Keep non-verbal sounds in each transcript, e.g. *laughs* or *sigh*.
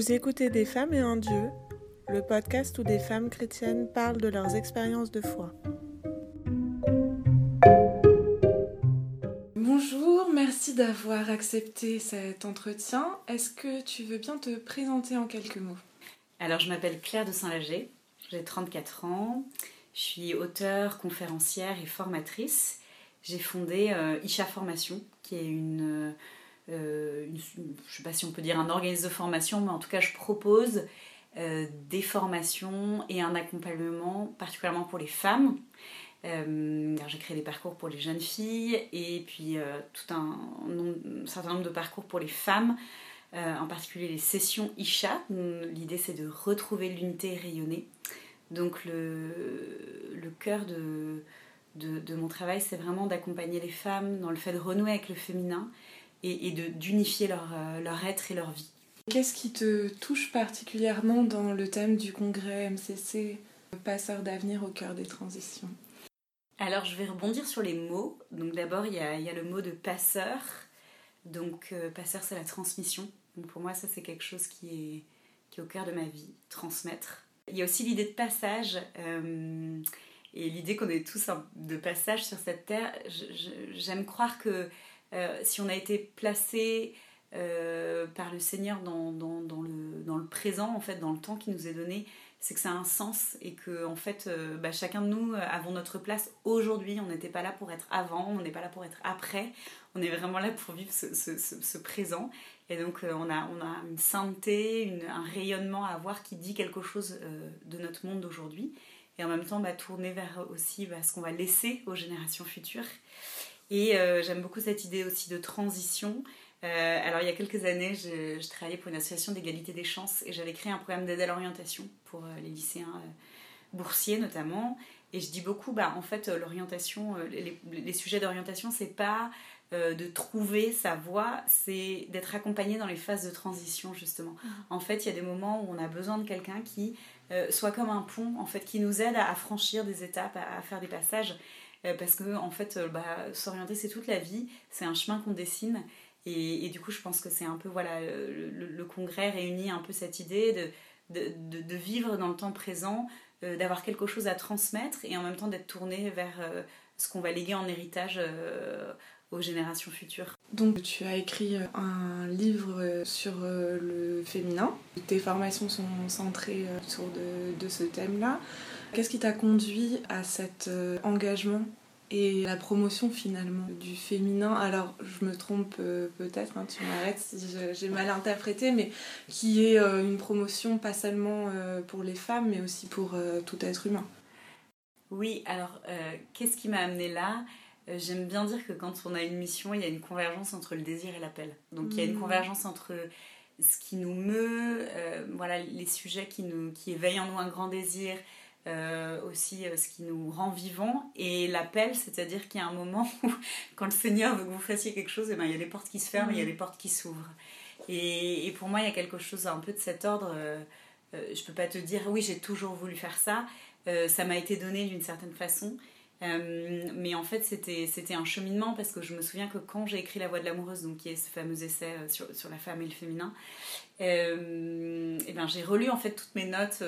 Vous écoutez Des femmes et un Dieu, le podcast où des femmes chrétiennes parlent de leurs expériences de foi. Bonjour, merci d'avoir accepté cet entretien. Est-ce que tu veux bien te présenter en quelques mots? Alors, je m'appelle Claire de Saint-Lager, j'ai 34 ans, je suis auteure, conférencière et formatrice. J'ai fondé euh, Isha Formation, qui est une euh, je ne sais pas si on peut dire un organisme de formation, mais en tout cas je propose euh, des formations et un accompagnement particulièrement pour les femmes. Euh, j'ai créé des parcours pour les jeunes filles et puis tout un, certain nombre de parcours pour les femmes, en particulier les sessions Isha. L'idée c'est de retrouver l'unité rayonnée. Donc le, cœur de mon travail c'est vraiment d'accompagner les femmes dans le fait de renouer avec le féminin et, d'unifier leur, euh, leur être et leur vie. Qu'est-ce qui te touche particulièrement dans le thème du congrès MCC, Passeur d'avenir au cœur des transitions? Alors je vais rebondir sur les mots. Donc d'abord il y a, y a, le mot de passeur. Donc euh, passeur c'est la transmission. Donc pour moi ça c'est quelque chose qui est, qui est au cœur de ma vie, transmettre. Il y a aussi l'idée de passage. Euh, et l'idée qu'on est tous de passage sur cette terre, j'aime croire que si on a été placé euh, par le Seigneur dans, le, présent, en fait, dans le temps qui nous est donné, c'est que ça a un sens et que en fait, euh, bah, chacun de nous avons notre place aujourd'hui. On n'était pas là pour être avant, on n'est pas là pour être après. On est vraiment là pour vivre ce, présent. Et donc, on, a, une sainteté, un rayonnement à avoir qui dit quelque chose de notre monde d'aujourd'hui. Et en même temps, bah, tourner vers aussi bah, ce qu'on va laisser aux générations futures. Et euh, j'aime beaucoup cette idée aussi de transition. Euh, alors il y a quelques années, je, travaillais pour une association d'égalité des chances et j'avais créé un programme d'aide à l'orientation pour euh, les lycéens boursiers notamment. Et je dis beaucoup, bah, en fait, l'orientation, les, sujets d'orientation, c'est pas de trouver sa voie, c'est d'être accompagné dans les phases de transition justement. Mmh. En fait, il y a des moments où on a besoin de quelqu'un qui soit comme un pont, en fait, qui nous aide à, franchir des étapes, à faire des passages. Euh, parce que en fait, euh, bah, s'orienter c'est toute la vie, c'est un chemin qu'on dessine. Et, du coup, je pense que c'est un peu voilà le, congrès réunit un peu cette idée de, de, vivre dans le temps présent, euh, d'avoir quelque chose à transmettre et en même temps d'être tourné vers ce qu'on va léguer en héritage aux générations futures. Donc tu as écrit un livre sur le féminin. Tes formations sont centrées autour de ce thème-là. Qu'est-ce qui t'a conduit à cet euh, engagement et la promotion finalement du féminin? Alors, je me trompe euh, peut-être, hein, tu m'arrêtes si j'ai mal interprété, mais qui est euh, une promotion pas seulement pour les femmes, mais aussi pour tout être humain. Oui, alors, qu'est-ce qui m'a amené là? J'aime bien dire que quand on a une mission, il y a une convergence entre le désir et l'appel. Donc, il y a une mmh. convergence entre ce qui nous meut, voilà, les sujets qui, nous, qui éveillent en nous un grand désir, euh, aussi euh, ce qui nous rend vivants et l'appel, c'est-à-dire qu'il y a un moment *laughs* où quand le Seigneur veut que vous fassiez quelque chose, et eh ben, il y a des portes qui se ferment, il y a des portes qui s'ouvrent. Et, et, pour moi, il y a quelque chose un peu de cet ordre. Euh, je peux pas te dire oui, j'ai toujours voulu faire ça. ça m'a été donné d'une certaine façon. mais en fait, c'était, un cheminement parce que je me souviens que quand j'ai écrit La Voix de l'amoureuse, donc qui est ce fameux essai sur, sur la femme et le féminin, et eh ben, j'ai relu en fait toutes mes notes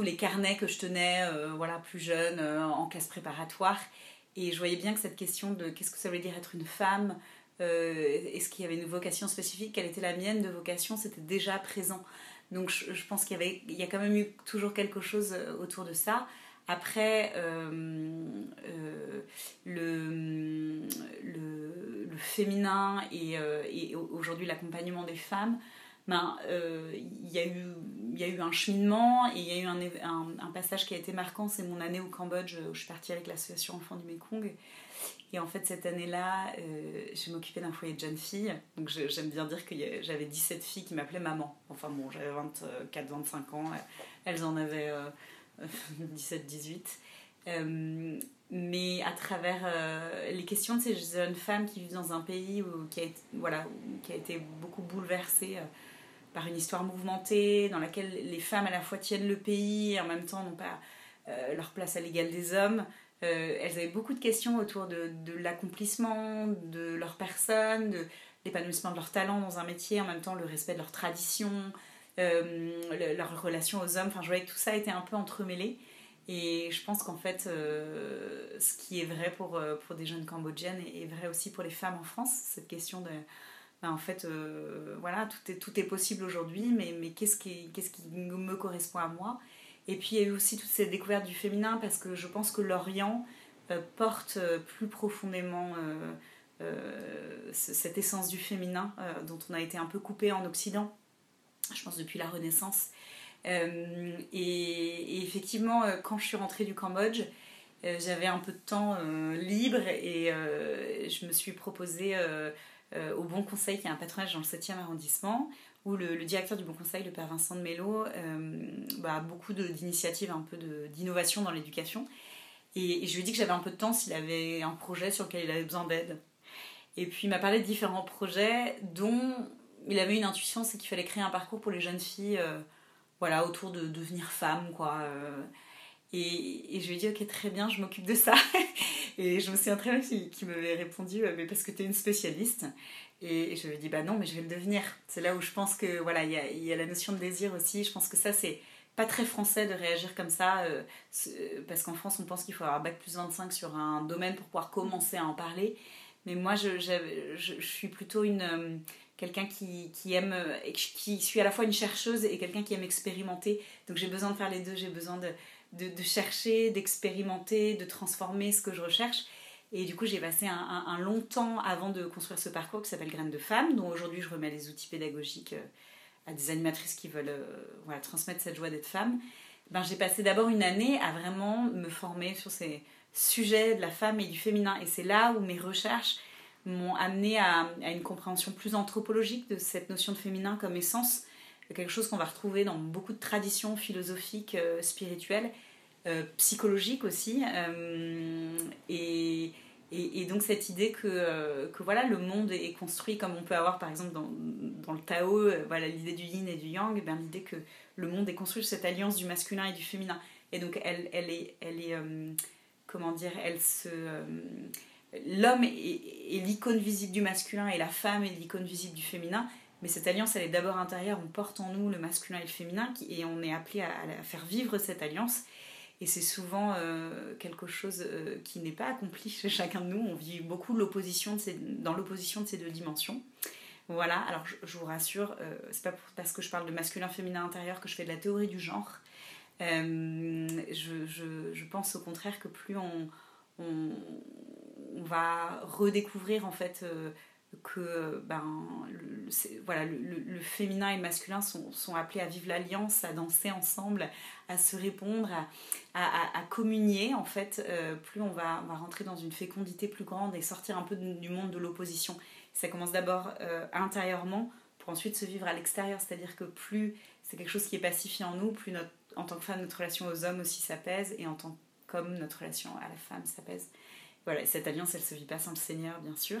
les carnets que je tenais euh, voilà, plus jeune, euh, en classe préparatoire. Et je voyais bien que cette question de qu'est-ce que ça voulait dire être une femme, euh, est-ce qu'il y avait une vocation spécifique, quelle était la mienne de vocation, c'était déjà présent. Donc je, pense qu'il y, avait, a quand même eu toujours quelque chose autour de ça. Après, le, féminin et aujourd'hui l'accompagnement des femmes, ben, euh, il y, a eu, y a eu un cheminement et il y a eu un, un, passage qui a été marquant, c'est mon année au Cambodge où je suis partie avec l'association Enfants du Mekong. Et en fait, cette année-là, euh, je m'occupais d'un foyer de jeunes filles. Donc j'aime bien dire que j'avais 17 filles qui m'appelaient maman. Enfin bon, j'avais 24-25 ans, elles en avaient *laughs* 17-18. Euh, mais à travers les questions de ces jeunes femmes qui vivent dans un pays où, qui, a, voilà, qui a été beaucoup bouleversé par une histoire mouvementée dans laquelle les femmes à la fois tiennent le pays et en même temps n'ont pas euh, leur place à l'égal des hommes. Euh, elles avaient beaucoup de questions autour de, l'accomplissement de leur personne, de, l'épanouissement de leur talent dans un métier, en même temps le respect de leurs traditions, euh, leur relation aux hommes. Enfin, je voyais que tout ça était un peu entremêlé. Et je pense qu'en fait, euh, ce qui est vrai pour, pour des jeunes cambodgiennes est, vrai aussi pour les femmes en France. Cette question de, ben, en fait, voilà, tout est, tout est possible aujourd'hui, mais, qu'est-ce qui, qu'est-ce qui me correspond à moi? Et puis il y a eu aussi toute cette découverte du féminin parce que je pense que l'Orient porte plus profondément cette essence du féminin dont on a été un peu coupé en Occident je pense depuis la Renaissance. Euh, et, effectivement, euh, quand je suis rentrée du Cambodge, euh, j'avais un peu de temps libre et je me suis proposée au Bon Conseil, qui est un patronage dans le 7e arrondissement, où le, directeur du Bon Conseil, le père Vincent de Mello, bah, a beaucoup d'initiatives, un peu d'innovation dans l'éducation. Et, je lui ai dit que j'avais un peu de temps s'il avait un projet sur lequel il avait besoin d'aide. Et puis il m'a parlé de différents projets, dont il avait une intuition, c'est qu'il fallait créer un parcours pour les jeunes filles, euh, voilà, autour de devenir femme, quoi. Euh. et, je lui ai dit, ok, très bien, je m'occupe de ça. *laughs* et je me souviens très bien qu'il m'avait répondu, euh, mais parce que tu es une spécialiste. Et, je lui ai dit, bah non, mais je vais le devenir. C'est là où je pense que, voilà, il y a, la notion de désir aussi. Je pense que ça, c'est pas très français de réagir comme ça, parce qu'en France, on pense qu'il faut avoir bac plus 25 sur un domaine pour pouvoir commencer à en parler. Mais moi, je, suis plutôt une quelqu'un qui, qui, aime, qui suis à la fois une chercheuse et quelqu'un qui aime expérimenter. Donc j'ai besoin de faire les deux, j'ai besoin de, chercher, d'expérimenter, de transformer ce que je recherche. Et du coup, j'ai passé un, long temps avant de construire ce parcours qui s'appelle Graines de Femmes, dont aujourd'hui je remets les outils pédagogiques euh, à des animatrices qui veulent euh, voilà, transmettre cette joie d'être femme. Ben, j'ai passé d'abord une année à vraiment me former sur ces sujets de la femme et du féminin. Et c'est là où mes recherches m'ont amené à, une compréhension plus anthropologique de cette notion de féminin comme essence, quelque chose qu'on va retrouver dans beaucoup de traditions philosophiques, euh, spirituelles, euh, psychologiques aussi. Euh, et, et, donc cette idée que, que, voilà, le monde est construit comme on peut avoir par exemple dans, dans le Tao, voilà, l'idée du yin et du yang, ben, l'idée que le monde est construit sur cette alliance du masculin et du féminin. Et donc elle, elle est, elle est comment dire, elle se l'homme est, l'icône visible du masculin et la femme est l'icône visible du féminin. Mais cette alliance, elle est d'abord intérieure. On porte en nous le masculin et le féminin et on est appelé à, faire vivre cette alliance. Et c'est souvent euh, quelque chose euh, qui n'est pas accompli chez *laughs* chacun de nous. On vit beaucoup l'opposition dans l'opposition de ces deux dimensions. Voilà, alors je, vous rassure, euh, c'est pas parce que je parle de masculin-féminin intérieur que je fais de la théorie du genre. Je, pense au contraire que plus on, va redécouvrir en fait que ben, le, voilà, le, féminin et le masculin sont, sont appelés à vivre l'alliance, à danser ensemble, à se répondre, à, à, communier en fait. Euh, plus on va, on va rentrer dans une fécondité plus grande et sortir un peu du monde de l'opposition. Ça commence d'abord euh, intérieurement pour ensuite se vivre à l'extérieur. C'est-à-dire que plus c'est quelque chose qui est pacifié en nous, plus notre, en tant que femme, notre relation aux hommes aussi s'apaise et en tant qu'homme, notre relation à la femme s'apaise. Voilà, cette alliance, elle se vit pas sans le Seigneur, bien sûr.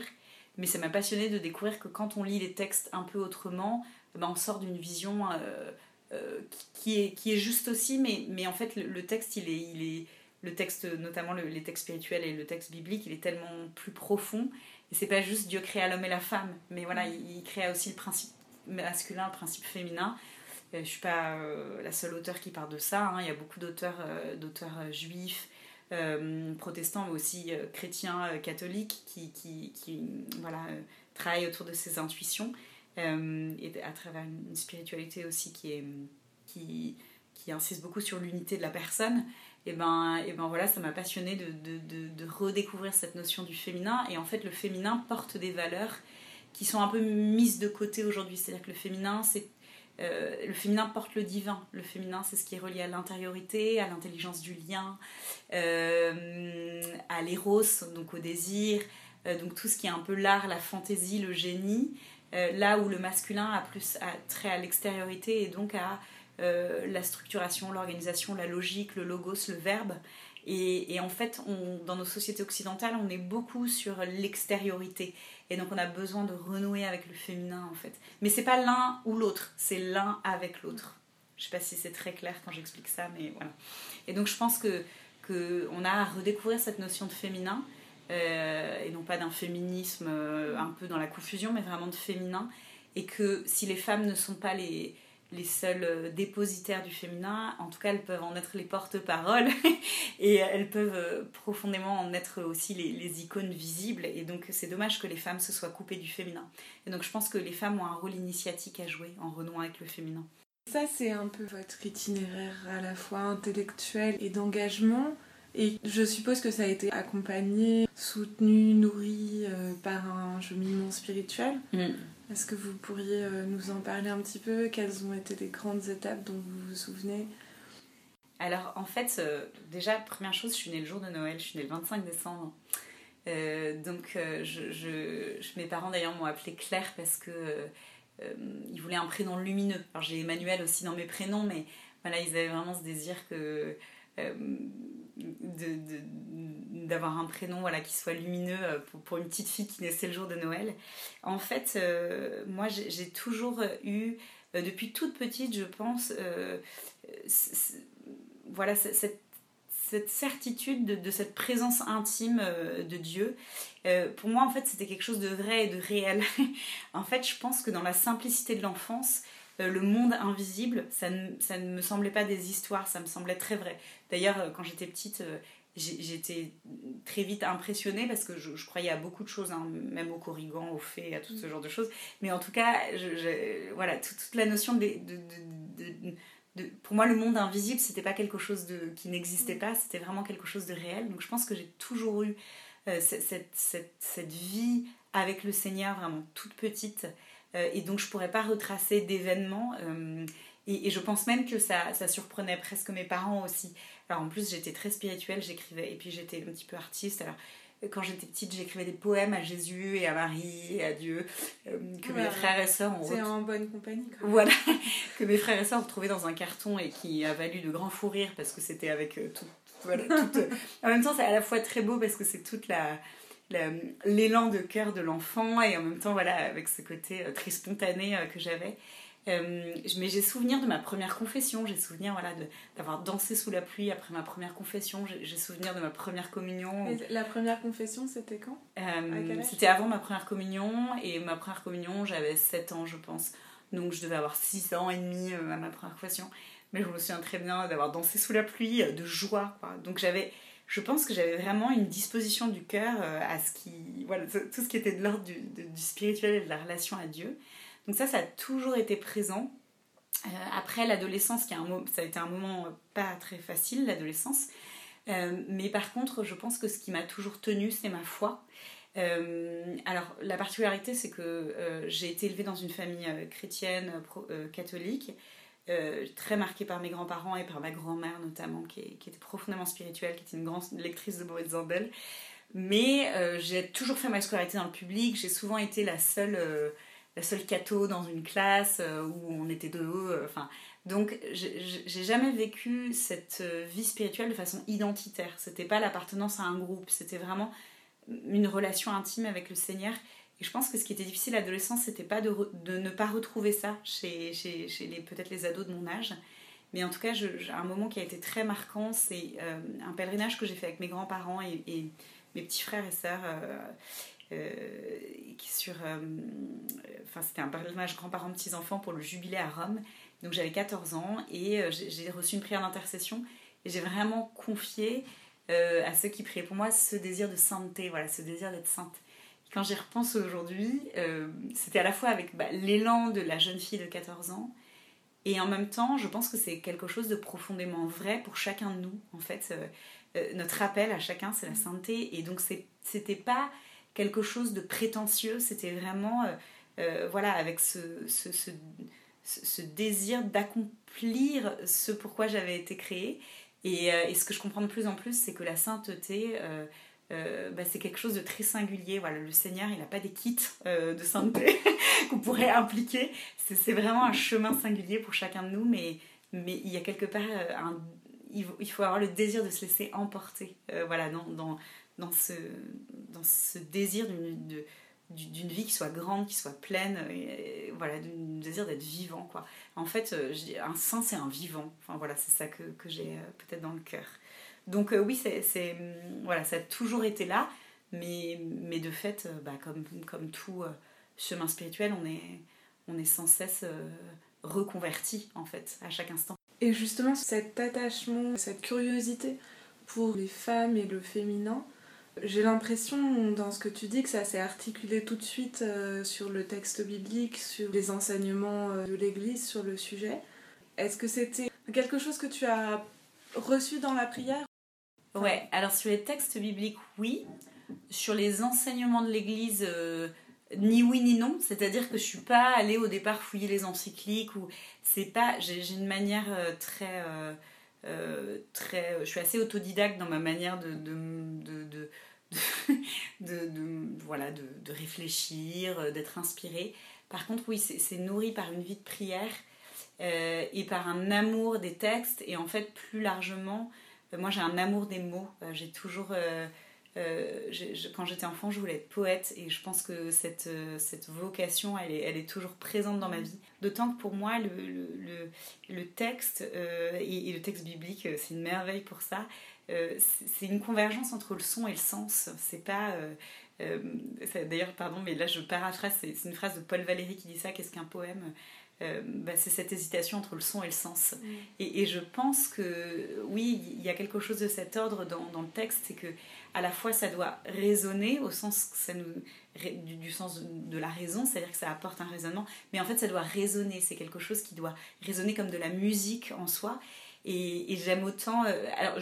Mais ça m'a passionné de découvrir que quand on lit les textes un peu autrement, ben on sort d'une vision euh, euh, qui, est, qui est juste aussi, mais, mais en fait, le, texte, il est, il est, le texte, notamment les textes spirituels et le texte biblique, il est tellement plus profond. Et c'est pas juste Dieu créa l'homme et la femme, mais voilà, il, créa aussi le principe masculin, le principe féminin. Euh, je suis pas la seule auteure qui parle de ça. Hein. Il y a beaucoup d'auteurs, d'auteurs juifs, euh, protestants, mais aussi euh, chrétiens, euh, catholiques, qui, qui, qui voilà, travaillent autour de ces intuitions, et à travers une spiritualité aussi qui, est, qui, qui insiste beaucoup sur l'unité de la personne. Et ben, et ben voilà, ça m'a passionné de, de, de, redécouvrir cette notion du féminin. Et en fait, le féminin porte des valeurs qui sont un peu mises de côté aujourd'hui. C'est-à-dire que le féminin, c'est euh, le féminin porte le divin. Le féminin, c'est ce qui est relié à l'intériorité, à l'intelligence du lien, euh, à l'éros, donc au désir, euh, donc tout ce qui est un peu l'art, la fantaisie, le génie. là où le masculin a plus trait à l'extériorité et donc à la structuration, l'organisation, la logique, le logos, le verbe. Et, en fait, dans nos sociétés occidentales, on est beaucoup sur l'extériorité. Et donc, on a besoin de renouer avec le féminin, en fait. Mais c'est pas l'un ou l'autre, c'est l'un avec l'autre. Je sais pas si c'est très clair quand j'explique ça, mais voilà. Et donc, je pense que, que on a à redécouvrir cette notion de féminin. et non pas d'un féminisme un peu dans la confusion, mais vraiment de féminin. Et que si les femmes ne sont pas les, les seuls euh, dépositaires du féminin. En tout cas, elles peuvent en être les porte-paroles *laughs* et elles peuvent euh, profondément en être aussi les, icônes visibles. Et donc, c'est dommage que les femmes se soient coupées du féminin. Et donc, je pense que les femmes ont un rôle initiatique à jouer en renouant avec le féminin. Ça, c'est un peu votre itinéraire à la fois intellectuel et d'engagement. Et je suppose que ça a été accompagné, soutenu, nourri euh, par un cheminement spirituel. Mm. Est-ce que vous pourriez euh, nous en parler un petit peu? Quelles ont été les grandes étapes dont vous vous souvenez? Alors en fait, euh, déjà, première chose, je suis née le jour de Noël, je suis née le 25 décembre. donc je, mes parents d'ailleurs m'ont appelée Claire parce que ils voulaient un prénom lumineux. Alors j'ai Emmanuel aussi dans mes prénoms, mais voilà, ils avaient vraiment ce désir que d'avoir un prénom voilà, qui soit lumineux euh, pour, une petite fille qui naissait le jour de Noël. En fait, euh, moi j'ai toujours eu, euh, depuis toute petite, je pense, voilà, cette, cette certitude de, cette présence intime de Dieu. pour moi, en fait, c'était quelque chose de vrai et de réel. *laughs* en fait, je pense que dans la simplicité de l'enfance, le monde invisible, ça ne, ça ne, me semblait pas des histoires, ça me semblait très vrai. D'ailleurs, quand j'étais petite, j'étais très vite impressionnée parce que je, croyais à beaucoup de choses, hein, même au corrigan, aux fées, à tout ce mm. genre de choses. Mais en tout cas, je, voilà, toute, la notion de, de, Pour moi, le monde invisible, c'était pas quelque chose de, qui n'existait mm. pas, c'était vraiment quelque chose de réel. Donc je pense que j'ai toujours eu euh, cette, cette, cette, vie avec le Seigneur, vraiment toute petite. Euh, et donc je pourrais pas retracer d'événements. Euh, et, et, je pense même que ça, ça surprenait presque mes parents aussi. Alors en plus, j'étais très spirituelle, j'écrivais, et puis j'étais un petit peu artiste. Alors quand j'étais petite, j'écrivais des poèmes à Jésus et à Marie et à Dieu, euh, que mes frères et sœurs ont. C'est en bonne compagnie. Voilà, *laughs* que mes frères et sœurs ont trouvé dans un carton et qui a valu de grands fous rires parce que c'était avec euh, tout. Voilà, en même temps, c'est à la fois très beau parce que c'est toute la l'élan de cœur de l'enfant et en même temps voilà avec ce côté euh, très spontané que j'avais euh, mais j'ai souvenir de ma première confession, j'ai souvenir voilà, d'avoir dansé sous la pluie après ma première confession, j'ai souvenir de ma première communion. la première confession, c'était quand? Euh, C'était avant ma première communion, et ma première communion, j'avais 7 ans, je pense. Donc je devais avoir 6 ans et demi euh, à ma première confession. Mais je me souviens très bien d'avoir dansé sous la pluie, de joie. Donc j'avais je pense que j'avais vraiment une disposition du cœur à ce qui voilà tout ce qui était de l'ordre du, spirituel et de la relation à Dieu donc ça, ça a toujours été présent. Euh, après l'adolescence, qui a un, ça a été un moment pas très facile, l'adolescence. Euh, mais par contre, je pense que ce qui m'a toujours tenue, c'est ma foi. Euh, alors, la particularité, c'est que j'ai été élevée dans une famille chrétienne, catholique, très marquée par mes grands-parents et par ma grand-mère notamment, qui, était profondément spirituelle, qui était une grande lectrice de Boris Zambel. Mais j'ai toujours fait ma scolarité dans le public, j'ai souvent été la seule la seule catho dans une classe euh, où on était deux. Euh, enfin, donc, j'ai jamais vécu cette euh, vie spirituelle de façon identitaire. C'était pas l'appartenance à un groupe, c'était vraiment une relation intime avec le Seigneur. Et je pense que ce qui était difficile à l'adolescence, c'était pas de, ne pas retrouver ça chez, les, peut-être les ados de mon âge. Mais en tout cas, un moment qui a été très marquant, c'est un pèlerinage que j'ai fait avec mes grands-parents et, mes petits frères et sœurs. Euh, qui sur, euh, enfin c'était un pèlerinage grands-parents petits-enfants pour le jubilé à Rome. Donc j'avais 14 ans et euh, j'ai reçu une prière d'intercession et j'ai vraiment confié à ceux qui priaient pour moi ce désir de sainteté, voilà, ce désir d'être sainte. Quand j'y repense aujourd'hui, c'était à la fois avec bah, l'élan de la jeune fille de 14 ans et en même temps, je pense que c'est quelque chose de profondément vrai pour chacun de nous. En fait, notre appel à chacun, c'est la sainteté. Et donc, c'était pas quelque chose de prétentieux, c'était vraiment, euh, euh, voilà, avec ce, désir d'accomplir ce pourquoi j'avais été créée. Euh, et, ce que je comprends de plus en plus, c'est que la sainteté, bah, c'est quelque chose de très singulier. Voilà, le Seigneur, il n'a pas des kits de sainteté *laughs* qu'on pourrait impliquer. C'est vraiment un chemin singulier pour chacun de nous, mais, mais il y a quelque part un, il, faut avoir le désir de se laisser emporter. voilà, dans, dans dans ce, dans ce désir d'une d'une vie qui soit grande, qui soit pleine, et, voilà, d'un désir d'être vivant, quoi. En fait, euh, je dis, un saint, c'est un vivant. Enfin, voilà, c'est ça que, que j'ai euh, peut-être dans le cœur. Donc, euh, oui, c'est, voilà, ça a toujours été là, Mais, mais de fait, bah, comme, comme tout chemin spirituel, on est, on est sans cesse reconverti en fait à chaque instant. Et justement, cet attachement, cette curiosité pour les femmes et le féminin, j'ai l'impression dans ce que tu dis que ça s'est articulé tout de suite euh, sur le texte biblique, sur les enseignements euh, de l'Église sur le sujet. Est-ce que c'était quelque chose que tu as reçu dans la prière Ouais, alors sur les textes bibliques, oui. Sur les enseignements de l'Église, euh, ni oui ni non. C'est-à-dire que je suis pas allée au départ fouiller les encycliques ou c'est pas. J'ai une manière très euh, très, je suis assez autodidacte dans ma manière de, de, de, de, voilà, de, réfléchir, euh, d'être inspirée. Par contre, oui, c'est nourri par une vie de prière euh, et par un amour des textes. Et en fait, plus largement, moi j'ai un amour des mots. j'ai toujours euh, quand j'étais enfant, je voulais être poète et je pense que cette, euh, cette vocation, elle est, elle est toujours présente dans ma vie. D'autant que pour moi, le, le, le, texte euh, et, le texte biblique, c'est une merveille pour ça. c'est une convergence entre le son et le sens. C'est pas. D'ailleurs, pardon, mais là je paraphrase, c'est une phrase de Paul Valéry qui dit ça qu'est-ce qu'un poème? Bah, c'est cette hésitation entre le son et le sens. Et, et, je pense que oui, il y a quelque chose de cet ordre dans, dans le texte, c'est que à la fois ça doit résonner au sens ça nous, du, sens de, la raison, c'est-à-dire que ça apporte un raisonnement, mais en fait ça doit résonner, c'est quelque chose qui doit résonner comme de la musique en soi. Et, j'aime autant. Euh, alors,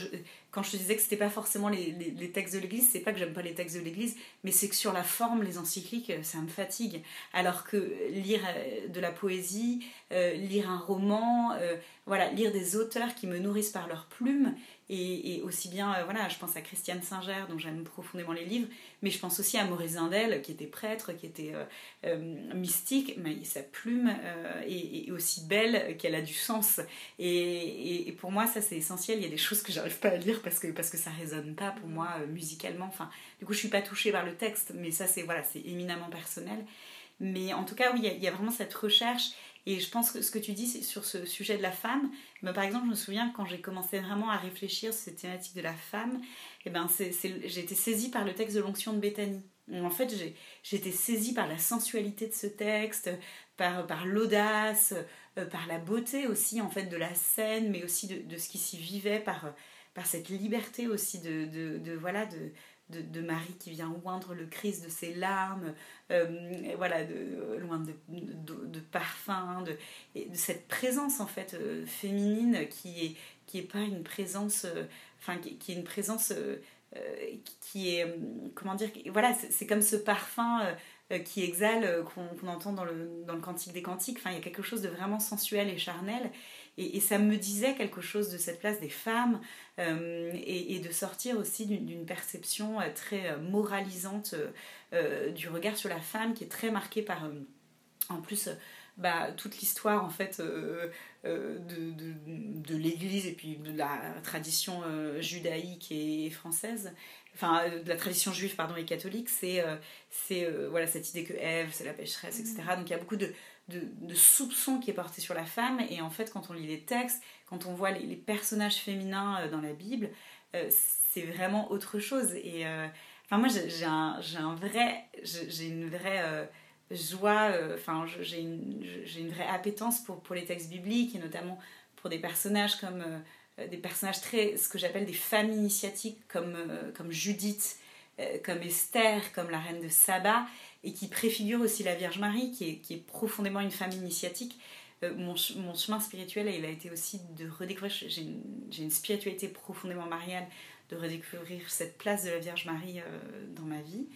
quand je te disais que c'était pas forcément les, textes de l'Église, c'est pas que j'aime pas les textes de l'Église, mais c'est que sur la forme, les encycliques, ça me fatigue. Alors que lire euh, de la poésie, euh, lire un roman, voilà, lire des auteurs qui me nourrissent par leur plume et, aussi bien, euh, voilà, je pense à Christiane Singer, dont j'aime profondément les livres, mais je pense aussi à Maurice Zindel, qui était prêtre, qui était euh, euh, mystique, mais sa plume est, aussi belle qu'elle a du sens. Et, pour moi, ça c'est essentiel. Il y a des choses que j'arrive pas à lire parce que, parce que ça résonne pas pour moi musicalement. Enfin, du coup, je suis pas touchée par le texte, mais ça c'est voilà, éminemment personnel. Mais en tout cas, oui, il y, a vraiment cette recherche et je pense que ce que tu dis sur ce sujet de la femme, ben, par exemple, je me souviens quand j'ai commencé vraiment à réfléchir sur cette thématique de la femme, et eh ben j'ai été saisie par le texte de l'onction de Béthanie. En fait, j'ai été saisie par la sensualité de ce texte, par, par l'audace, euh, par la beauté aussi en fait de la scène, mais aussi de, de ce qui s'y vivait, par, par cette liberté aussi de, de, de voilà de, de, Marie qui vient oindre le Christ de ses larmes, euh, voilà, de, loin de, de, parfum, de, de, cette présence en fait euh, féminine qui est, qui pas une présence, euh, qui, est une présence qui est, comment dire, voilà, c'est comme ce parfum qui exhale qu'on entend dans le, dans le Cantique des Cantiques, enfin il y a quelque chose de vraiment sensuel et charnel et, ça me disait quelque chose de cette place des femmes euh, et, de sortir aussi d'une perception euh, très euh, moralisante du regard sur la femme qui est très marquée par, en plus, bah, toute l'histoire en fait de, de, de l'Église et puis de la tradition judaïque et française enfin de la tradition juive pardon et catholique c'est c'est voilà cette idée que Ève c'est la pécheresse etc mmh. donc il y a beaucoup de, de, soupçon qui est porté sur la femme. Et en fait, quand on lit les textes, quand on voit les, personnages féminins euh, dans la Bible, euh, c'est vraiment autre chose. Et euh, enfin, moi, j'ai un, un, vrai, j'ai une vraie joie, enfin, j'ai une, une, vraie appétence pour, pour les textes bibliques et notamment pour des personnages comme des personnages très, ce que j'appelle des femmes initiatiques comme, comme Judith, comme Esther, comme la reine de Saba et qui préfigure aussi la Vierge Marie, qui est, profondément une femme initiatique. Euh, mon, chemin spirituel, il a été aussi de redécouvrir, j'ai une, spiritualité profondément mariale, de redécouvrir cette place de la Vierge Marie euh, dans ma vie.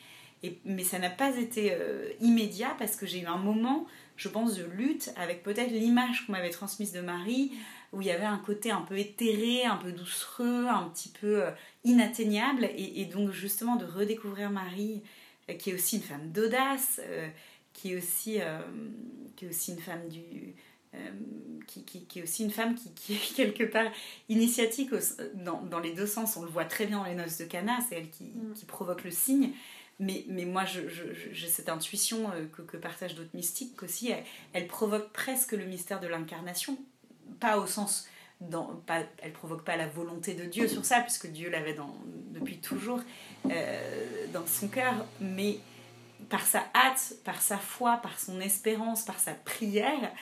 Mais ça n'a pas été euh, immédiat parce que j'ai eu un moment, je pense, de lutte avec peut-être l'image qu'on m'avait transmise de Marie, où il y avait un côté un peu éthéré, un peu doucereux, un petit peu inatteignable. Et, et, donc justement de redécouvrir Marie euh, qui est aussi une femme d'audace, euh, qui, est aussi, euh, qui est aussi une femme du... Qui, qui, qui, est aussi une femme qui, qui est *laughs* quelque part initiatique dans, dans, les deux sens. On le voit très bien dans les noces de Cana, c'est elle qui, mm. qui, provoque le signe. Mais, mais moi, j'ai cette intuition que, que partagent d'autres mystiques aussi. Elle, elle, provoque presque le mystère de l'incarnation, pas au sens dans, pas, elle provoque pas la volonté de Dieu sur ça, puisque Dieu l'avait depuis toujours euh, dans son cœur, mais par sa hâte, par sa foi, par son espérance, par sa prière,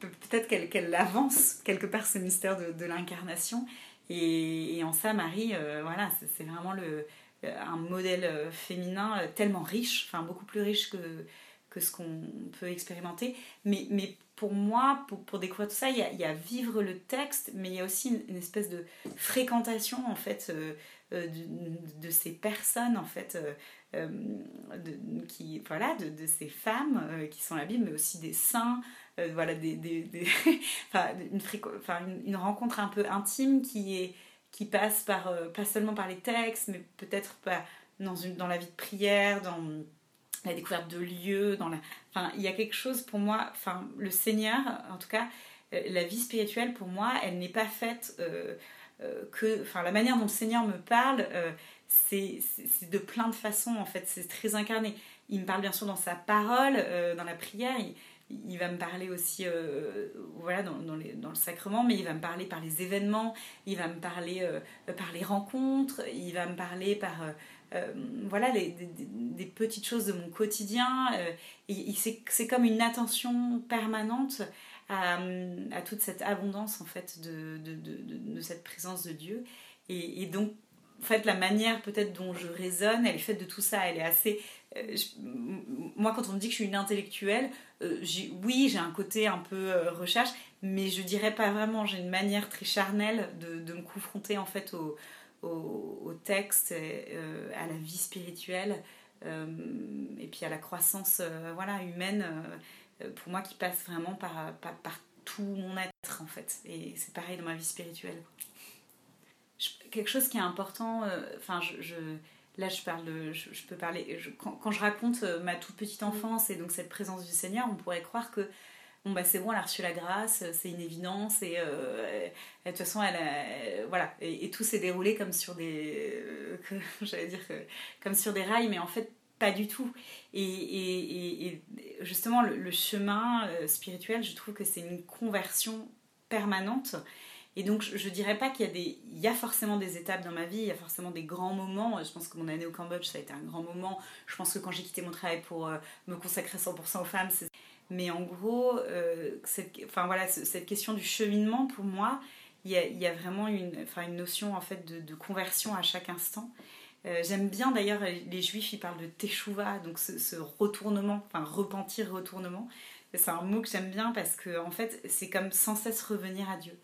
peut-être qu'elle avance quelque part ce mystère de, l'incarnation. Et, en ça, Marie, euh, voilà, c'est vraiment le, un modèle euh, féminin tellement riche, enfin beaucoup plus riche que, que ce qu'on peut expérimenter. Mais, mais pour moi, pour, découvrir tout ça, il y, a, vivre le texte, mais il y a aussi une, espèce de fréquentation en fait euh, euh, de, ces personnes en fait, euh, de, qui voilà, de, ces femmes qui sont la Bible, mais aussi des saints, voilà, des, *laughs* une, rencontre un peu intime qui est qui passe par pas seulement par les textes, mais peut-être dans dans la vie de prière, dans la découverte de lieux, dans la... Enfin, il y a quelque chose pour moi, enfin, le Seigneur, en tout cas, euh, la vie spirituelle pour moi, elle n'est pas faite euh, euh, que... La manière dont le Seigneur me parle, c'est de plein de façons, en fait, c'est très incarné. Il me parle bien sûr dans sa parole, dans la prière, va me parler aussi voilà, dans, le sacrement, mais il va me parler par les événements, il va me parler par les rencontres, il va me parler par euh, voilà, des, petites choses de mon quotidien. Euh, et, c'est comme une attention permanente à, toute cette abondance en fait de, cette présence de Dieu. Et, donc, en fait, la manière peut-être dont je raisonne, elle est faite de tout ça. Elle est assez. Euh, moi, quand on me dit que je suis une intellectuelle, oui, j'ai un côté un peu recherche, mais je dirais pas vraiment. J'ai une manière très charnelle de, me confronter en fait au, au, texte, euh, à la vie spirituelle euh, et puis à la croissance euh, voilà, humaine, pour moi qui passe vraiment par, par, tout mon être en fait. Et c'est pareil dans ma vie spirituelle. quelque chose qui est important, enfin je, là je parle je, peux parler quand, je raconte ma toute petite enfance et donc cette présence du Seigneur on pourrait croire que bon bah c'est bon elle a reçu la grâce c'est une évidence et euh, de toute façon elle a, voilà. Et, tout s'est déroulé comme sur des euh, *laughs* j'allais dire comme sur des rails mais en fait pas du tout. Et, et, et justement le, chemin euh, spirituel je trouve que c'est une conversion permanente et donc je, je dirais pas qu'il y a des il y a forcément des étapes dans ma vie il y a forcément des grands moments je pense que mon année au Cambodge ça a été un grand moment je pense que quand j'ai quitté mon travail pour me consacrer 100% aux femmes c'est mais en gros, euh, cette, enfin, voilà, cette question du cheminement, pour moi, il y a, vraiment une, enfin, une notion en fait de, conversion à chaque instant. Euh, j'aime bien d'ailleurs, les juifs, ils parlent de teshuva, donc ce, retournement, enfin repentir, retournement. C'est un mot que j'aime bien parce que en fait, c'est comme sans cesse revenir à Dieu.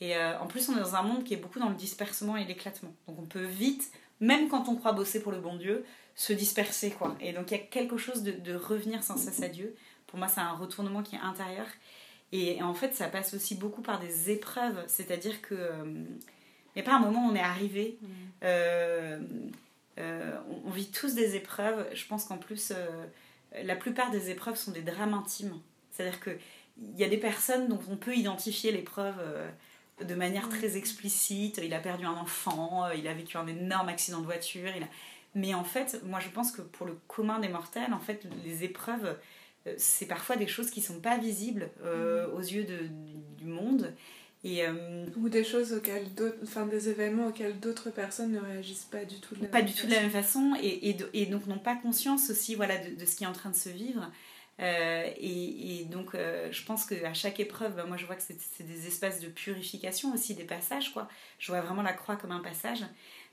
Et euh, en plus, on est dans un monde qui est beaucoup dans le dispersement et l'éclatement. Donc on peut vite, même quand on croit bosser pour le bon Dieu, se disperser quoi. Et donc il y a quelque chose de, de revenir sans cesse à Dieu. Pour moi, c'est un retournement qui est intérieur. Et, en fait, ça passe aussi beaucoup par des épreuves. C'est-à-dire que. il n'y a pas un moment où on est arrivé. Mm. Euh, euh, on, vit tous des épreuves. Je pense qu'en plus, euh, la plupart des épreuves sont des drames intimes. C'est-à-dire qu'il y a des personnes dont on peut identifier l'épreuve de manière très explicite. Il a perdu un enfant, il a vécu un énorme accident de voiture. Il Mais en fait, moi je pense que pour le commun des mortels, en fait, les épreuves, euh, c'est parfois des choses qui sont pas visibles euh, mm. aux yeux de, du monde. Et, euh, Ou des choses auxquelles enfin des événements auxquels d'autres personnes ne réagissent pas du tout de la pas même du tout de la même façon et, et, et donc n'ont pas conscience aussi voilà de, de, ce qui est en train de se vivre et, donc je pense qu'à chaque épreuve bah, moi je vois que c'est des espaces de purification aussi des passages quoi je vois vraiment la croix comme un passage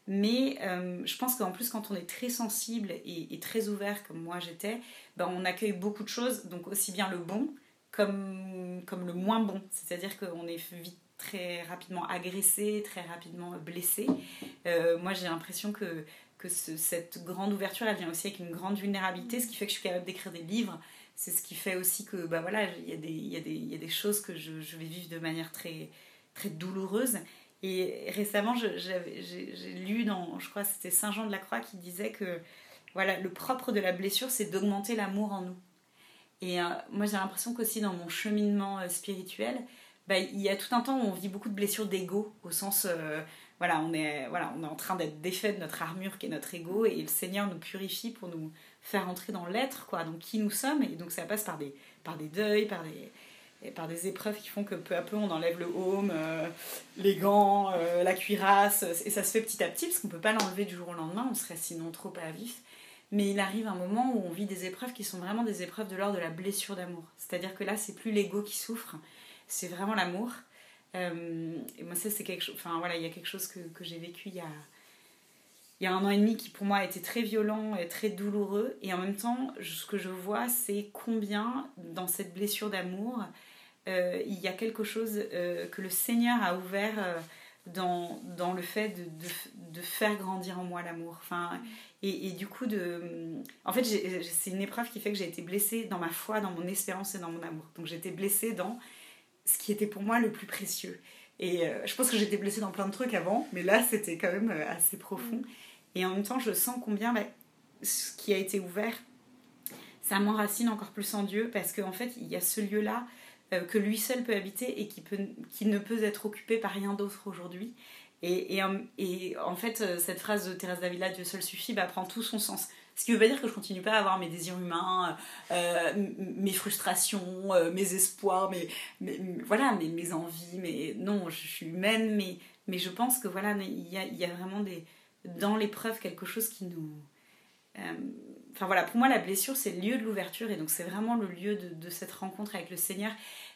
mais euh, je pense qu'en plus, quand on est très sensible et, très ouvert, comme moi j'étais, ben on accueille beaucoup de choses, donc aussi bien le bon comme, comme le moins bon. C'est-à-dire qu'on est vite très rapidement agressé, très rapidement blessé. Euh, moi j'ai l'impression que, que cette grande ouverture, elle vient aussi avec une grande vulnérabilité, ce qui fait que je suis capable d'écrire des livres. C'est ce qui fait aussi que, bah voilà, il y, y, y a des choses que je, je vais vivre de manière très, très douloureuse. Et récemment, j'ai lu dans, je crois c'était Saint Jean de la Croix qui disait que voilà, le propre de la blessure, c'est d'augmenter l'amour en nous. Et euh, moi, j'ai l'impression qu'aussi dans mon cheminement euh, spirituel, bah, il y a tout un temps où on vit beaucoup de blessures d'ego, au sens, euh, voilà, on est, voilà, on est en train d'être défait de notre armure qui est notre ego, et le Seigneur nous purifie pour nous faire entrer dans l'être, quoi, donc qui nous sommes, et donc ça passe par des, par des deuils, par des, par des épreuves qui font que peu à peu on enlève le home, les gants, la cuirasse, et ça se fait petit à petit parce qu'on peut pas l'enlever du jour au lendemain, on serait sinon trop à vif. Mais il arrive un moment où on vit des épreuves qui sont vraiment des épreuves de l'ordre de la blessure d'amour. C'est-à-dire que là, c'est plus l'ego qui souffre, c'est vraiment l'amour. Euh, et moi, ça, c'est quelque chose. Enfin, voilà, il y a quelque chose que, que j'ai vécu il y a, il y a un an et demi qui, pour moi, a été très violent et très douloureux. Et en même temps, ce que je vois, c'est combien, dans cette blessure d'amour, euh, il y a quelque chose euh, que le Seigneur a ouvert dans, dans le fait de, de, faire grandir en moi l'amour. Enfin, et, et, du coup, de, en fait, c'est une épreuve qui fait que j'ai été blessée dans ma foi, dans mon espérance et dans mon amour. Donc été blessée dans ce qui était pour moi le plus précieux. Et euh, je pense que j'étais blessée dans plein de trucs avant, mais là, c'était quand même euh, assez profond. Et en même temps, je sens combien bah, ce qui a été ouvert, ça m'enracine encore plus en Dieu, parce qu'en fait, il y a ce lieu-là euh, que lui seul peut habiter et qui, peut, qui ne peut être occupé par rien d'autre aujourd'hui. Et, et, et, en fait, cette phrase de Thérèse Davila, Dieu seul suffit, bah, prend tout son sens. Ce qui ne veut pas dire que je continue pas à avoir mes désirs humains, euh, mes frustrations, euh, mes espoirs, mes, voilà, mes, mes, envies. Mais non, je suis humaine, mais, mais je pense que voilà, il y a, y a vraiment des, dans l'épreuve quelque chose qui nous. Euh, enfin voilà, pour moi, la blessure, c'est le lieu de l'ouverture et donc c'est vraiment le lieu de, cette rencontre avec le Seigneur.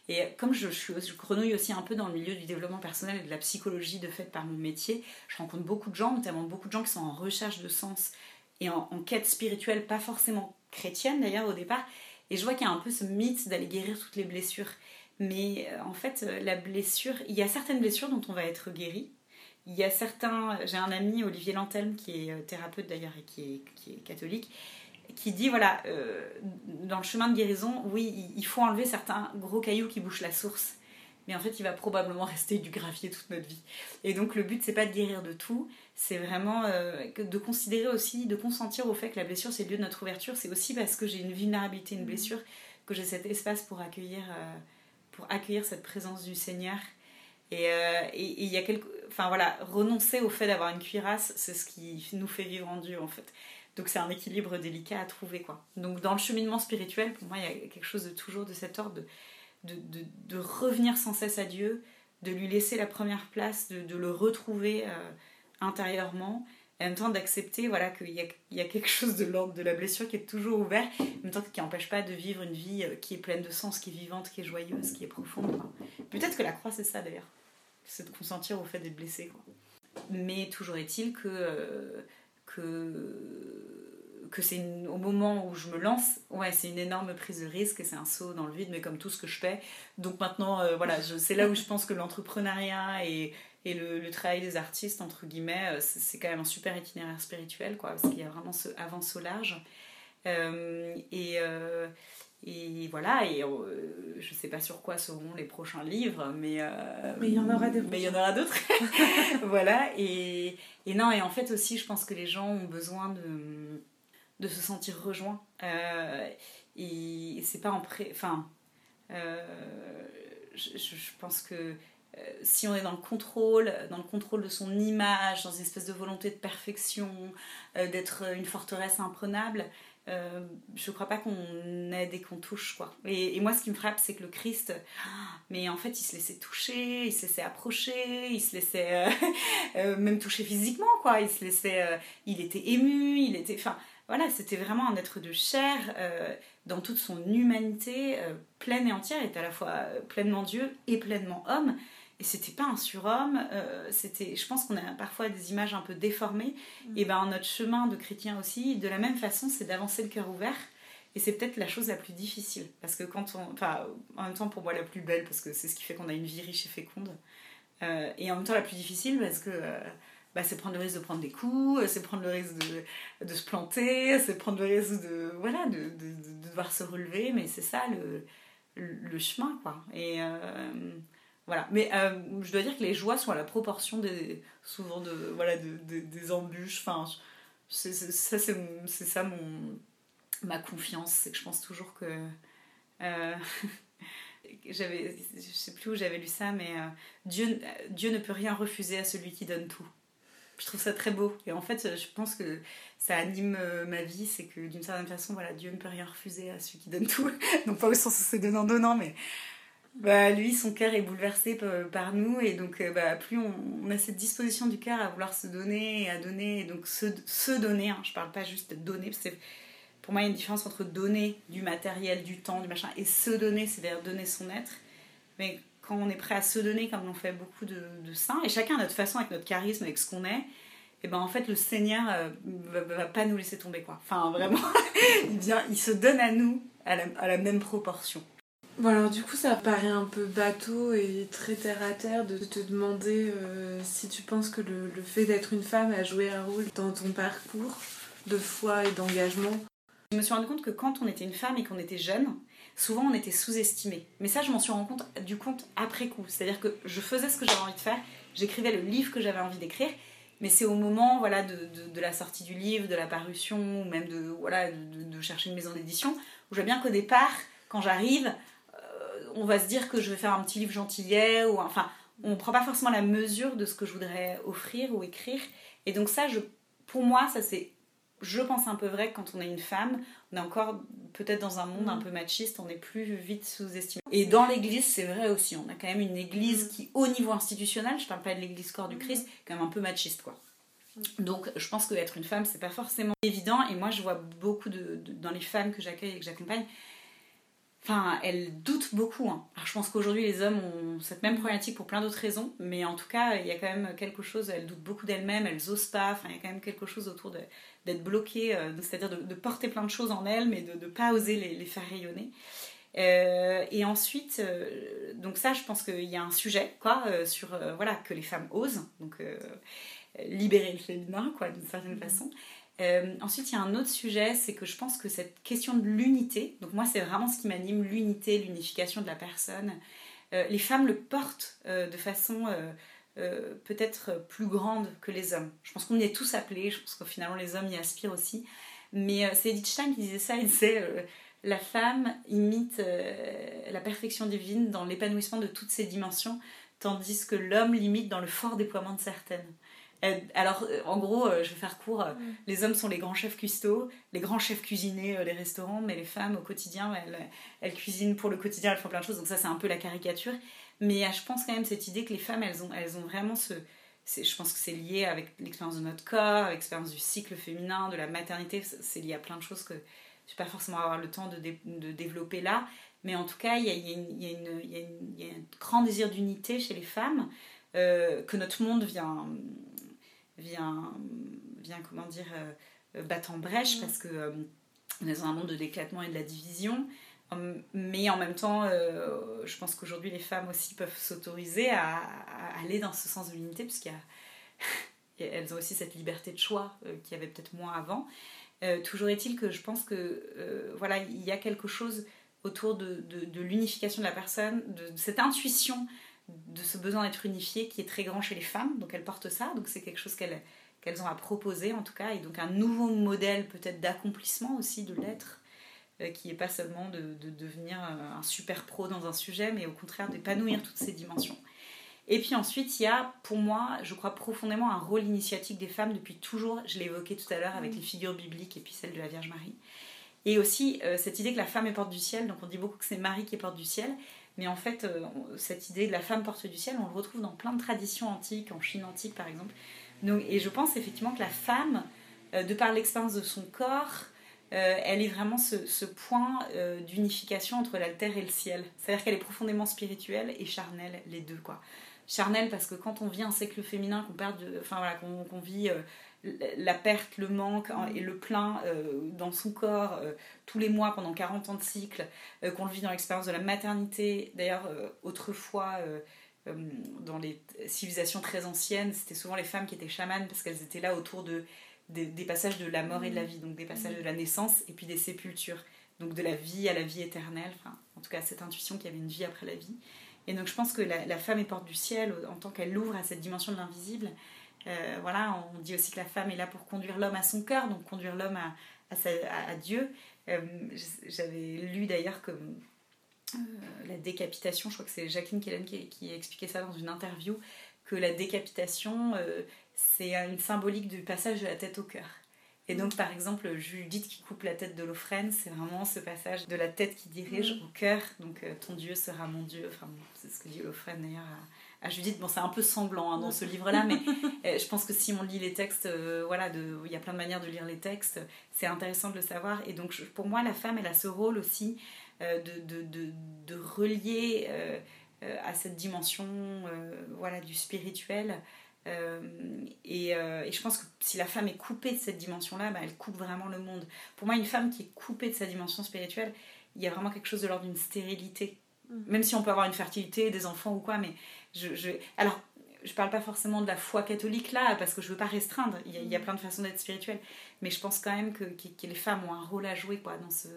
Et comme je, je grenouille aussi un peu dans le milieu du développement personnel et de la psychologie de fait par mon métier, je rencontre beaucoup de gens, notamment beaucoup de gens qui sont en recherche de sens et en, quête spirituelle, pas forcément chrétienne d'ailleurs au départ. Et je vois qu'il y a un peu ce mythe d'aller guérir toutes les blessures. Mais euh, en fait, euh, la blessure, il y a certaines blessures dont on va être guéri. Il y a certains, j'ai un ami, Olivier Lantelme, qui est euh, thérapeute d'ailleurs et qui est, qui est, catholique, qui dit voilà, dans le chemin de guérison, oui, il faut enlever certains gros cailloux qui bouchent la source mais en fait il va probablement *laughs* rester du gravier toute notre vie. Et donc le but c'est pas de guérir de tout, c'est vraiment euh, de considérer aussi, de consentir au fait que la blessure c'est le lieu de notre ouverture, c'est aussi parce que j'ai une vulnérabilité, une blessure, que j'ai cet espace pour accueillir, euh, pour accueillir cette présence du Seigneur. Et euh, il y a quelque... Enfin voilà, renoncer au fait d'avoir une cuirasse, c'est ce qui nous fait vivre en Dieu en fait. Donc c'est un équilibre délicat à trouver quoi. Donc dans le cheminement spirituel, pour moi il y a quelque chose de toujours de cet ordre de de, de, revenir sans cesse à Dieu, de lui laisser la première place, de, le retrouver euh, intérieurement, et en même temps d'accepter voilà, qu'il y y a quelque chose de l'ordre de la blessure qui est toujours ouvert, en même temps qui n'empêche pas de vivre une vie euh, qui est pleine de sens, qui est vivante, qui est joyeuse, qui est profonde. Peut-être que la croix c'est ça d'ailleurs, c'est de consentir au fait d'être blessé. Quoi. Mais toujours est-il que, euh, que que c'est au moment où je me lance, ouais, c'est une énorme prise de risque et c'est un saut dans le vide, mais comme tout ce que je fais. Donc maintenant, euh, voilà, c'est là où je pense que l'entrepreneuriat et, et le, travail des artistes, entre guillemets, euh, c'est quand même un super itinéraire spirituel, quoi, parce qu'il y a vraiment ce avance au large. Euh, et, et voilà, et je sais pas sur quoi seront les prochains livres, mais mais il y en aura d'autres. Mais il y en aura d'autres. *laughs* *laughs* voilà, et, et non, et en fait aussi, je pense que les gens ont besoin de de se sentir rejoint. Euh, et c'est pas en pré. Enfin, euh, je, je, pense que euh, si on est dans le contrôle, dans le contrôle de son image, dans une espèce de volonté de perfection, euh, d'être une forteresse imprenable, euh, je crois pas qu'on aide et qu'on touche quoi. Et, moi ce qui me frappe c'est que le Christ, *gasps* mais en fait il se laissait toucher, il se laissait approcher, il se laissait euh, *laughs* même toucher physiquement quoi. Il se laissait, il était ému, il était, enfin voilà, c'était vraiment un être de chair euh, dans toute son humanité, euh, pleine et entière, était à la fois euh, pleinement Dieu et pleinement homme. Et c'était pas un surhomme, euh, c'était, je pense qu'on a parfois des images un peu déformées. Mm. Et ben notre chemin de chrétien aussi, de la même façon, c'est d'avancer le cœur ouvert. Et c'est peut-être la chose la plus difficile. Parce que quand on. Enfin, en même temps, pour moi, la plus belle, parce que c'est ce qui fait qu'on a une vie riche et féconde. Euh, et en même temps, la plus difficile, parce que euh, bah, c'est prendre le risque de prendre des coups, c'est prendre le risque de, de se planter, c'est prendre le risque de, voilà, de, de, de devoir se relever, mais c'est ça le, le, chemin, quoi. Et voilà. Mais euh, je dois dire que les joies sont à la proportion des, souvent de, voilà, de, de des embûches. Enfin, c'est, ça, c'est ça mon, ma confiance, c'est que je pense toujours que. Euh, *laughs* j'avais, je sais plus où j'avais lu ça, mais euh, Dieu, Dieu ne peut rien refuser à celui qui donne tout je trouve ça très beau. Et en fait, je pense que ça anime euh, ma vie, c'est que d'une certaine façon, voilà, Dieu ne peut rien refuser à celui qui donne tout. *laughs* Donc pas au sens où c'est donnant-donnant, mais bah, lui, son cœur est bouleversé par nous, et donc euh, bah, plus on, a cette disposition du cœur à vouloir se donner et à donner, et donc se, se donner, hein, je parle pas juste de donner, parce que pour moi il y a une différence entre donner du matériel, du temps, du machin, et se donner, c'est-à-dire donner son être. Mais quand on est prêt à se donner, comme l'ont fait beaucoup de, saints, et chacun à notre façon, avec notre charisme, avec ce qu'on est, et ben en fait le Seigneur euh, va, va, pas nous laisser tomber quoi. Enfin vraiment, *laughs* il vient, il se donne à nous à la, à la même proportion. Bon alors du coup ça paraît un peu bateau et très terre à terre de te demander euh, si tu penses que le, fait d'être une femme a joué un rôle dans ton parcours de foi et d'engagement. Je me suis rendu compte que quand on était une femme et qu'on était jeune, souvent on était sous-estimé. Mais ça je m'en suis rendu compte du compte après coup. C'est-à-dire que je faisais ce que j'avais envie de faire, j'écrivais le livre que j'avais envie d'écrire, mais c'est au moment voilà, de, la sortie du livre, de la parution, ou même de, voilà, de, de chercher une maison d'édition, où je vois bien qu'au départ, quand j'arrive, on va se dire que je vais faire un petit livre gentillet, ou enfin, on ne prend pas forcément la mesure de ce que je voudrais offrir ou écrire. Et donc ça, je, pour moi, ça c'est, je pense un peu vrai que quand on est une femme, on est encore peut-être dans un monde un mm. peu machiste, on est plus vite sous-estimé. Et dans l'église, c'est vrai aussi, on a quand même une église mm. qui, au niveau institutionnel, je parle pas de l'église corps du mm. Christ, quand même un peu machiste, quoi. Donc, je pense qu'être une femme, c'est pas forcément évident. Et moi, je vois beaucoup de dans les femmes que j'accueille et que j'accompagne, Enfin, elles doutent beaucoup. Hein. Alors, je pense qu'aujourd'hui, les hommes ont cette même problématique pour plein d'autres raisons, mais en tout cas, il y a quand même quelque chose, elles doutent beaucoup d'elles-mêmes, elles osent pas. Enfin, il y a quand même quelque chose autour d'être bloquées, euh, c'est-à-dire de, porter plein de choses en elles, mais de ne pas oser les, faire rayonner. Euh, et ensuite, euh, donc ça, je pense qu'il y a un sujet, quoi, sur, voilà, que les femmes osent, donc libérer le féminin, quoi, d'une certaine mmh. façon. Euh, ensuite, il y a un autre sujet, c'est que je pense que cette question de l'unité, donc moi c'est vraiment ce qui m'anime, l'unité, l'unification de la personne, euh, les femmes le portent euh, de façon peut-être plus grande que les hommes. Je pense qu'on y est tous appelés, je pense qu'au final les hommes y aspirent aussi. Mais c'est Edith Stein qui disait ça, il disait la femme imite la perfection divine dans l'épanouissement de toutes ses dimensions, tandis que l'homme l'imite dans le fort déploiement de certaines. Euh, alors, euh, en gros, euh, je vais faire court. Les hommes sont les grands chefs cuistots, les grands chefs cuisiniers des restaurants, mais les femmes, au quotidien, elles, cuisinent pour le quotidien, elles font plein de choses. Donc ça, c'est un peu la caricature. Mais je pense quand même cette idée que les femmes, elles ont, elles ont vraiment ce... Je pense que c'est lié avec l'expérience de notre corps, l'expérience du cycle féminin, de la maternité. C'est lié à plein de choses que je vais pas forcément avoir le temps de, de développer là. Mais en tout cas, il y a, y, a y, y a, un grand désir d'unité chez les femmes que notre monde vient vient, vient comment dire, euh, battre en brèche mm. parce que euh, on est dans un monde de d'éclatement et de la division. Hum, mais en même temps, euh, je pense qu'aujourd'hui, les femmes aussi peuvent s'autoriser à, aller dans ce sens de l'unité, puisqu'elles *laughs* ont aussi cette liberté de choix qu'il y avait peut-être moins avant. toujours est-il que je pense que voilà, il y a quelque chose autour de, de, l'unification de la personne, de, de, cette intuition de ce besoin d'être unifié qui est très grand chez les femmes, donc elles portent ça, donc c'est quelque chose qu'elles qu'elles ont à proposer en tout cas, et donc un nouveau modèle peut-être d'accomplissement aussi de l'être, euh, qui n'est pas seulement de, de, devenir euh, un super pro dans un sujet, mais au contraire d'épanouir toutes ces dimensions. Et puis ensuite, il y a pour moi, je crois profondément, un rôle initiatique des femmes depuis toujours, je l'ai évoqué tout à l'heure avec les figures bibliques et puis celle de la Vierge Marie. Et aussi euh, cette idée que la femme est porte du ciel, donc on dit beaucoup que c'est Marie qui est porte du ciel, mais en fait, euh, cette idée de la femme porte du ciel, on le retrouve dans plein de traditions antiques, en Chine antique par exemple. Donc, et je pense effectivement que la femme, euh, de par l'expérience de son corps, euh, elle est vraiment ce, point d'unification entre la terre et le ciel. C'est-à-dire qu'elle est profondément spirituelle et charnelle, les deux. quoi. Charnelle parce que quand on vit un cycle féminin, qu'on enfin voilà, qu'on vit la perte, le manque hein, et le plein euh, dans son corps euh, tous les mois pendant 40 ans de cycle, euh, qu'on le vit dans l'expérience de la maternité. D'ailleurs, autrefois, dans les civilisations très anciennes, c'était souvent les femmes qui étaient chamanes parce qu'elles étaient là autour de, des, passages de la mort et de la vie, donc des passages de la naissance et puis des sépultures, donc de la vie à la vie éternelle, enfin, en tout cas cette intuition qu'il y avait une vie après la vie. Et donc je pense que la, la femme est porte du ciel en tant qu'elle ouvre à cette dimension de l'invisible. Euh, voilà, on dit aussi que la femme est là pour conduire l'homme à son cœur, donc conduire l'homme à, à, Dieu. Euh, j'avais lu d'ailleurs que euh, la décapitation, je crois que c'est Jacqueline Kellen qui, qui, a expliqué ça dans une interview, que la décapitation, c'est une symbolique du passage de la tête au cœur. Et donc, par exemple, Judith qui coupe la tête de l'Ophrène, c'est vraiment ce passage de la tête qui dirige mm. au cœur. Donc, ton Dieu sera mon Dieu. Enfin, c'est ce que dit l'Ophrène d'ailleurs à, Judith. Bon, c'est un peu sanglant hein, dans ce livre-là, mais *laughs* euh, je pense que si on lit les textes, euh, voilà, de, il y a plein de manières de lire les textes. C'est intéressant de le savoir. Et donc, pour moi, la femme, elle a ce rôle aussi de, de, de, de, relier à cette dimension voilà, du spirituel. Euh, euh, et, je pense que si la femme est coupée de cette dimension-là, bah, elle coupe vraiment le monde. Pour moi, une femme qui est coupée de sa dimension spirituelle, il y a vraiment quelque chose de l'ordre d'une stérilité. Mm. Même si on peut avoir une fertilité, des enfants ou quoi, mais je, je... alors je parle pas forcément de la foi catholique là, parce que je veux pas restreindre. Il y a, mm. plein de façons d'être spirituelle, mais je pense quand même que, les femmes ont un rôle à jouer quoi dans ce,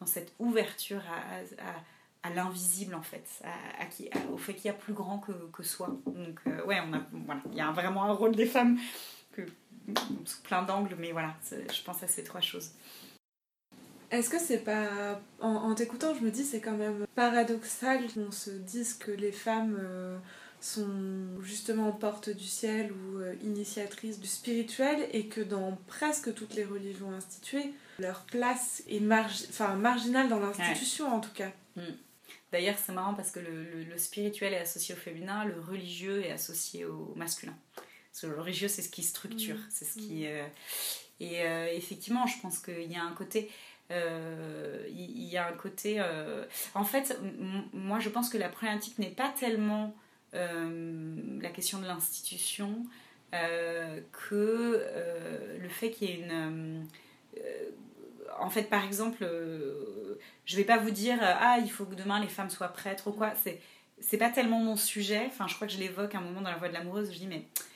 dans cette ouverture à à l'invisible en fait, à, qui, au fait qu'il y a plus grand que, que soi. Donc euh, ouais, on a, voilà, il y a vraiment un rôle des femmes que, sous plein d'angles, mais voilà, je pense à ces trois choses. Est-ce que c'est pas. En, t'écoutant, je me dis c'est quand même paradoxal qu'on se dise que les femmes euh, sont justement portes du ciel ou euh, initiatrices du spirituel et que dans presque toutes les religions instituées, leur place est enfin, marginale dans l'institution en tout cas. Mm. D'ailleurs, c'est marrant parce que le, spirituel est associé au féminin, le religieux est associé au masculin. Parce que le religieux, c'est ce qui structure, mmh. c'est ce qui. Mmh. Euh, et effectivement, je pense qu'il y a un côté. Euh, il y a un côté. En fait, moi, je pense que la problématique n'est pas tellement la question de l'institution que le fait qu'il y ait une en fait, par exemple, euh, je vais pas vous dire euh, ah il faut que demain les femmes soient prêtres ou quoi. C'est c'est pas tellement mon sujet. Enfin, je crois que je l'évoque un moment dans la voix de l'amoureuse. Je dis mais euh,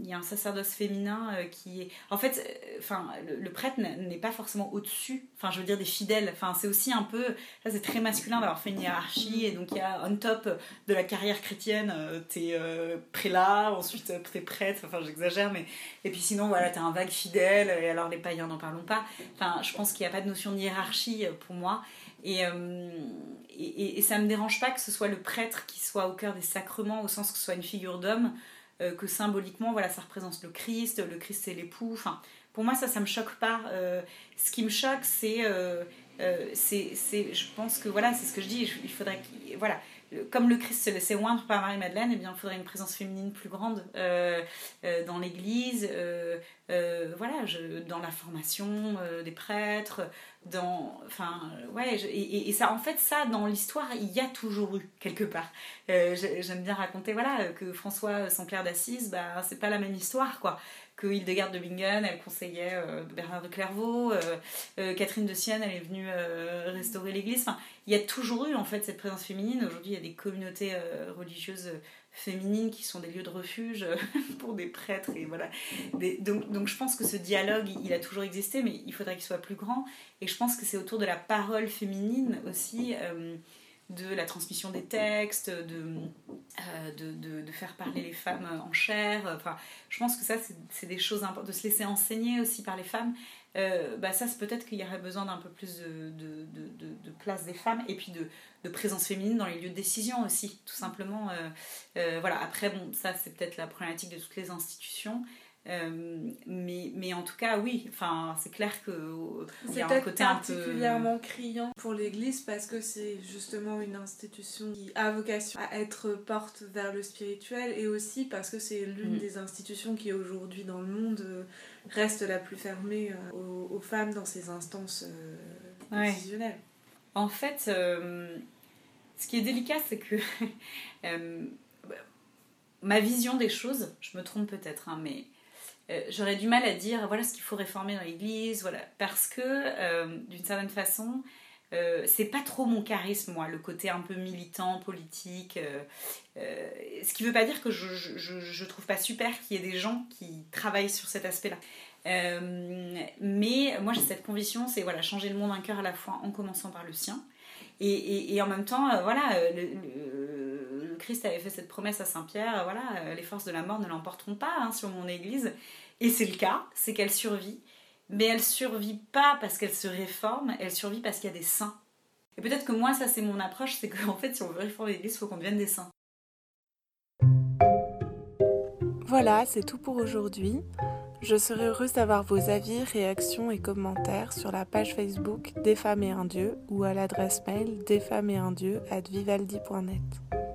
il y a un sacerdoce féminin euh, qui est. En fait, euh, enfin, le, prêtre n'est pas forcément au-dessus, enfin, je veux dire, des fidèles. Enfin, c'est aussi un peu. Là, c'est très masculin d'avoir fait une hiérarchie, et donc il y a on top de la carrière chrétienne, t'es prélat, ensuite t'es prêtre, enfin, j'exagère, mais. Et puis sinon, voilà, t'es un vague fidèle, et alors les païens, n'en parlons pas. Enfin, je pense qu'il n'y a pas de notion de hiérarchie pour moi. Et, et, et, ça me dérange pas que ce soit le prêtre qui soit au cœur des sacrements, au sens que ce soit une figure d'homme. Euh, que symboliquement, voilà, ça représente le Christ, le Christ c'est l'époux. Enfin, pour moi, ça, ça me choque pas. Euh, ce qui me choque, c'est, euh, c'est, je pense que voilà, c'est ce que je dis. Il faudrait, voilà, comme le Christ se laissait oindre par Marie-Madeleine, eh bien, il faudrait une présence féminine plus grande dans l'Église, voilà, dans la formation des prêtres, dans enfin ouais et, ça en fait ça dans l'histoire il y a toujours eu quelque part. Euh, j'aime bien raconter voilà que François Saint-Clair d'Assise bah c'est pas la même histoire quoi que Hildegarde de Bingen elle conseillait euh, Bernard de Clairvaux euh, Catherine de Sienne elle est venue restaurer l'église. Enfin il y a toujours eu en fait cette présence féminine. Aujourd'hui il y a des communautés religieuses féminines qui sont des lieux de refuge euh, *laughs* pour des prêtres et voilà. Donc, donc je pense que ce dialogue il a toujours existé mais il faudrait qu'il soit plus grand. Et je pense que c'est autour de la parole féminine aussi euh, de la transmission des textes, de, euh, de, de, de, faire parler les femmes en chair. Enfin, je pense que ça, c'est des choses importantes, de se laisser enseigner aussi par les femmes. Euh, bah ça, c'est peut-être qu'il y aurait besoin d'un peu plus de, de, place des femmes et puis de, présence féminine dans les lieux de décision aussi, tout simplement. Euh, voilà, après, bon, ça, c'est peut-être la problématique de toutes les institutions. Euh, mais, mais en tout cas, oui, enfin, c'est clair que euh, c'est un côté particulièrement criant pour l'Église parce que c'est justement une institution qui a vocation à être porte vers le spirituel et aussi parce que c'est l'une mm. des institutions qui aujourd'hui dans le monde euh, reste la plus fermée aux, femmes dans ces instances décisionnelles. En fait, ce qui est délicat, c'est que *laughs* ma vision des choses, je me trompe peut-être, hein, mais euh, j'aurais du mal à dire voilà ce qu'il faut réformer dans l'église, voilà, parce que euh, d'une certaine façon, euh, c'est pas trop mon charisme, moi, le côté un peu militant, politique. ce qui veut pas dire que je, je, trouve pas super qu'il y ait des gens qui travaillent sur cet aspect-là. mais moi, j'ai cette conviction, c'est voilà, changer le monde d'un cœur à la fois en commençant par le sien. Et, et, et en même temps, voilà, le, Christ avait fait cette promesse à Saint-Pierre, voilà, les forces de la mort ne l'emporteront pas hein, sur mon église. Et c'est le cas, c'est qu'elle survit. Mais elle survit pas parce qu'elle se réforme, elle survit parce qu'il y a des saints. Et peut-être que moi, ça c'est mon approche, c'est qu'en fait, si on veut réformer l'église, il faut qu'on devienne des saints. Voilà, c'est tout pour aujourd'hui. Je serai heureuse d'avoir vos avis, réactions et commentaires sur la page Facebook Des femmes et un dieu ou à l'adresse mail desfemmesetundieu at vivaldi.net.